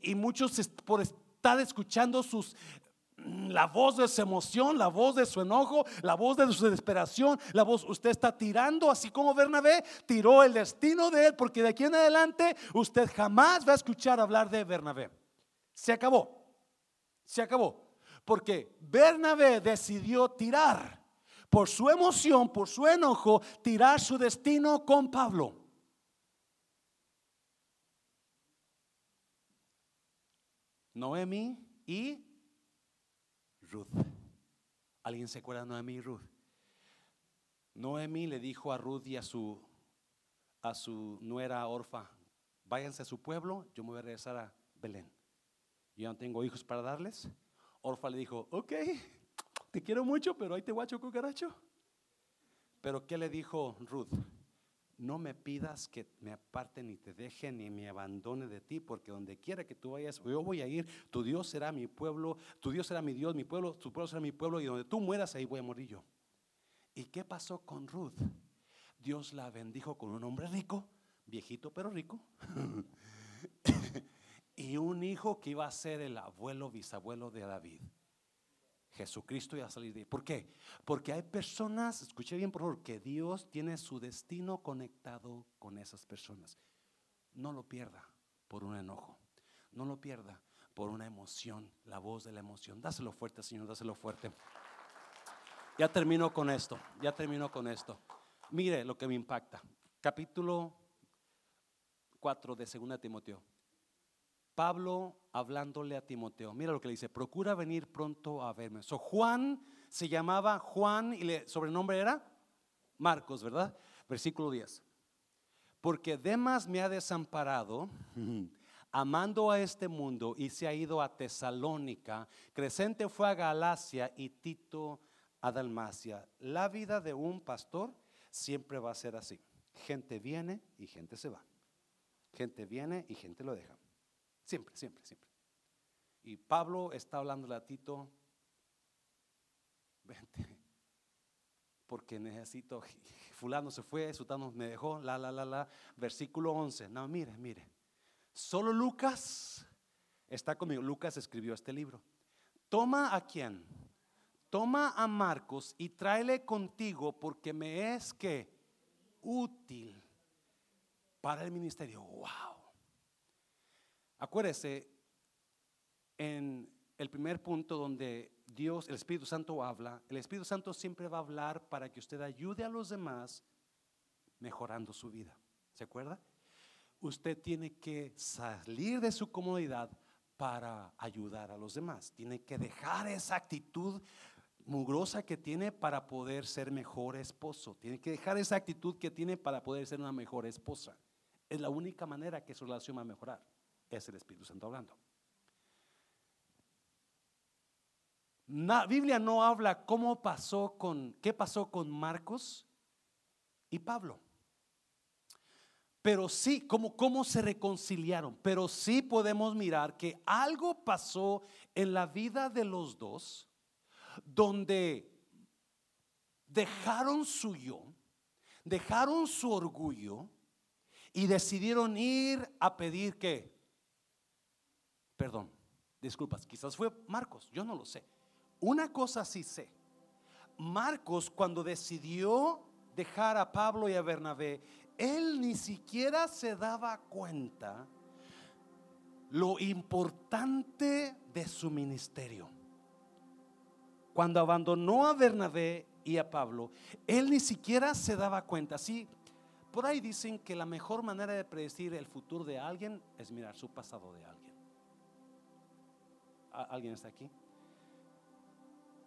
Y muchos por estar escuchando sus la voz de su emoción, la voz de su enojo, la voz de su desesperación, la voz, usted está tirando, así como Bernabé tiró el destino de él, porque de aquí en adelante usted jamás va a escuchar hablar de Bernabé. Se acabó, se acabó, porque Bernabé decidió tirar por su emoción, por su enojo, tirar su destino con Pablo. Noemi y Ruth. ¿Alguien se acuerda de Noemí y Ruth? Noemí le dijo a Ruth y a su, a su nuera Orfa, váyanse a su pueblo, yo me voy a regresar a Belén. Yo no tengo hijos para darles. Orfa le dijo, ok, te quiero mucho, pero ahí te guacho cucaracho. Pero ¿qué le dijo Ruth? No me pidas que me aparte ni te deje ni me abandone de ti, porque donde quiera que tú vayas, yo voy a ir, tu Dios será mi pueblo, tu Dios será mi Dios, mi pueblo, tu pueblo será mi pueblo, y donde tú mueras, ahí voy a morir yo. ¿Y qué pasó con Ruth? Dios la bendijo con un hombre rico, viejito pero rico, y un hijo que iba a ser el abuelo, bisabuelo de David. Jesucristo iba a salir de ahí. ¿Por qué? Porque hay personas, escuche bien por favor, que Dios tiene su destino conectado con esas personas. No lo pierda por un enojo. No lo pierda por una emoción, la voz de la emoción. Dáselo fuerte, Señor, dáselo fuerte. Ya termino con esto, ya termino con esto. Mire lo que me impacta. Capítulo 4 de 2 Timoteo. Pablo hablándole a Timoteo. Mira lo que le dice, procura venir pronto a verme. So, Juan se llamaba Juan y el sobrenombre era Marcos, ¿verdad? Versículo 10. Porque Demas me ha desamparado, amando a este mundo, y se ha ido a Tesalónica. Crescente fue a Galacia y Tito a Dalmacia. La vida de un pastor siempre va a ser así. Gente viene y gente se va. Gente viene y gente lo deja. Siempre, siempre, siempre. Y Pablo está hablando a Tito, vente, porque necesito, fulano se fue, sutano me dejó, la, la, la, la. Versículo 11, no, mire, mire. Solo Lucas está conmigo. Lucas escribió este libro. Toma a quién? Toma a Marcos y tráele contigo porque me es que útil para el ministerio. Wow. Acuérdese en el primer punto donde Dios, el Espíritu Santo habla, el Espíritu Santo siempre va a hablar para que usted ayude a los demás mejorando su vida. ¿Se acuerda? Usted tiene que salir de su comodidad para ayudar a los demás. Tiene que dejar esa actitud mugrosa que tiene para poder ser mejor esposo. Tiene que dejar esa actitud que tiene para poder ser una mejor esposa. Es la única manera que su relación va a mejorar es el Espíritu Santo hablando. La Biblia no habla cómo pasó con, qué pasó con Marcos y Pablo. Pero sí, cómo, cómo se reconciliaron. Pero sí podemos mirar que algo pasó en la vida de los dos donde dejaron su yo, dejaron su orgullo y decidieron ir a pedir que perdón, disculpas, quizás fue Marcos, yo no lo sé. Una cosa sí sé. Marcos cuando decidió dejar a Pablo y a Bernabé, él ni siquiera se daba cuenta lo importante de su ministerio. Cuando abandonó a Bernabé y a Pablo, él ni siquiera se daba cuenta. Sí, por ahí dicen que la mejor manera de predecir el futuro de alguien es mirar su pasado de alguien. ¿Alguien está aquí?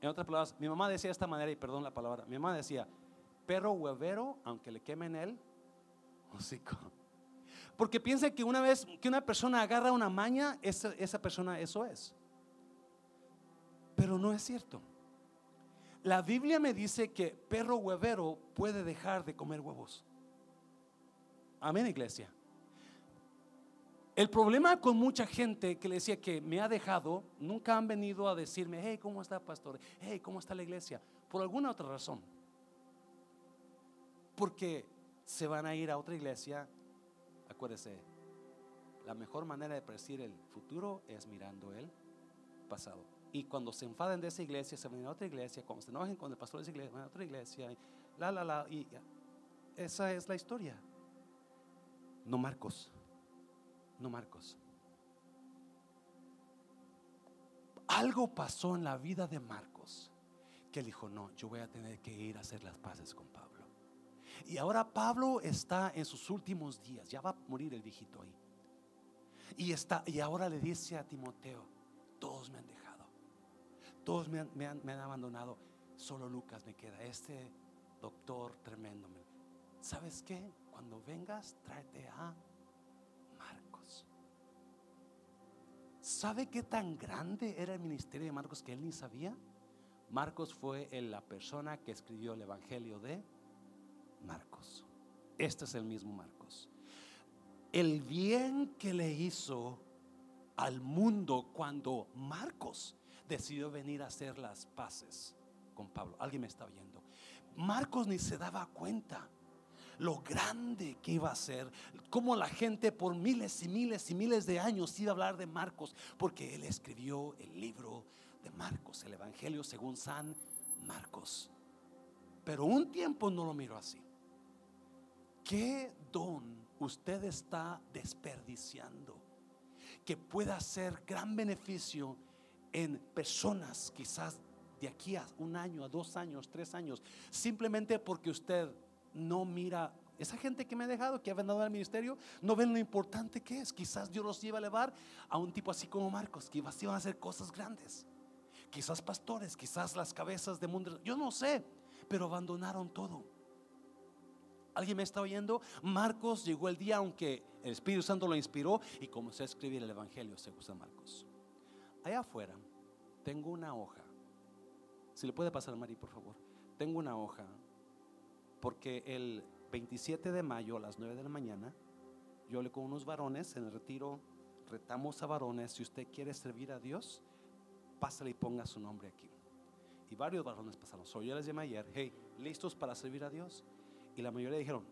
En otras palabras, mi mamá decía de esta manera, y perdón la palabra, mi mamá decía, perro huevero, aunque le quemen él, hocico. Porque piensa que una vez que una persona agarra una maña, esa, esa persona eso es. Pero no es cierto. La Biblia me dice que perro huevero puede dejar de comer huevos. Amén, iglesia. El problema con mucha gente que le decía que me ha dejado, nunca han venido a decirme, hey, ¿cómo está pastor? Hey, ¿cómo está la iglesia? Por alguna otra razón. Porque se van a ir a otra iglesia. Acuérdese, la mejor manera de predecir el futuro es mirando el pasado. Y cuando se enfaden de esa iglesia, se van a otra iglesia. Cuando se enojen con el pastor de esa iglesia, van a otra iglesia. La, la, la. Y esa es la historia. No Marcos. No Marcos. Algo pasó en la vida de Marcos que él dijo, no, yo voy a tener que ir a hacer las paces con Pablo. Y ahora Pablo está en sus últimos días, ya va a morir el viejito ahí. Y, está, y ahora le dice a Timoteo, todos me han dejado, todos me han, me han, abandonado, solo Lucas me queda, este doctor tremendo. ¿Sabes qué? Cuando vengas, tráete a ¿Sabe qué tan grande era el ministerio de Marcos que él ni sabía? Marcos fue la persona que escribió el Evangelio de Marcos. Este es el mismo Marcos. El bien que le hizo al mundo cuando Marcos decidió venir a hacer las paces con Pablo. Alguien me está oyendo. Marcos ni se daba cuenta lo grande que iba a ser, cómo la gente por miles y miles y miles de años iba a hablar de Marcos, porque él escribió el libro de Marcos, el Evangelio según San Marcos. Pero un tiempo no lo miró así. ¿Qué don usted está desperdiciando que pueda ser gran beneficio en personas quizás de aquí a un año, a dos años, tres años, simplemente porque usted no mira, esa gente que me ha dejado, que ha venido al ministerio, no ven lo importante que es. Quizás Dios los iba a elevar a un tipo así como Marcos, que iban a hacer cosas grandes. Quizás pastores, quizás las cabezas de mundo, yo no sé, pero abandonaron todo. ¿Alguien me está oyendo? Marcos llegó el día, aunque el Espíritu Santo lo inspiró y comenzó a escribir el Evangelio según San Marcos. Allá afuera tengo una hoja. Si le puede pasar a Mari, por favor. Tengo una hoja porque el 27 de mayo a las 9 de la mañana, yo le con unos varones en el retiro, retamos a varones, si usted quiere servir a Dios, pásale y ponga su nombre aquí. Y varios varones pasaron. So, yo les llamé ayer, hey, ¿listos para servir a Dios? Y la mayoría dijeron,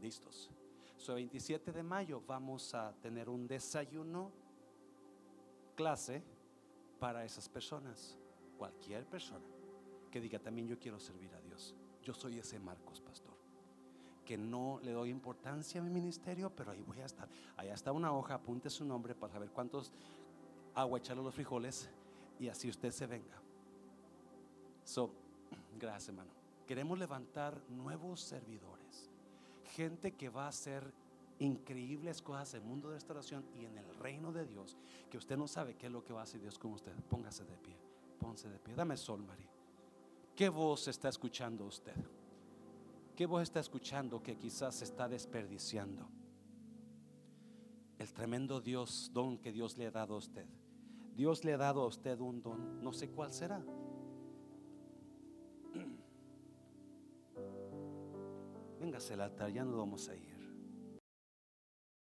listos. So, el 27 de mayo vamos a tener un desayuno clase para esas personas. Cualquier persona que diga también yo quiero servir a Dios. Yo soy ese Marcos, pastor. Que no le doy importancia a mi ministerio, pero ahí voy a estar. Allá está una hoja, apunte su nombre para saber cuántos agua echarle los frijoles y así usted se venga. So, gracias, hermano. Queremos levantar nuevos servidores, gente que va a hacer increíbles cosas en el mundo de restauración y en el reino de Dios, que usted no sabe qué es lo que va a hacer Dios con usted. Póngase de pie, póngase de pie. Dame sol, María. ¿Qué voz está escuchando usted? ¿Qué voz está escuchando que quizás está desperdiciando? El tremendo Dios, don que Dios le ha dado a usted. Dios le ha dado a usted un don, no sé cuál será. Véngase al altar, ya no vamos a ir.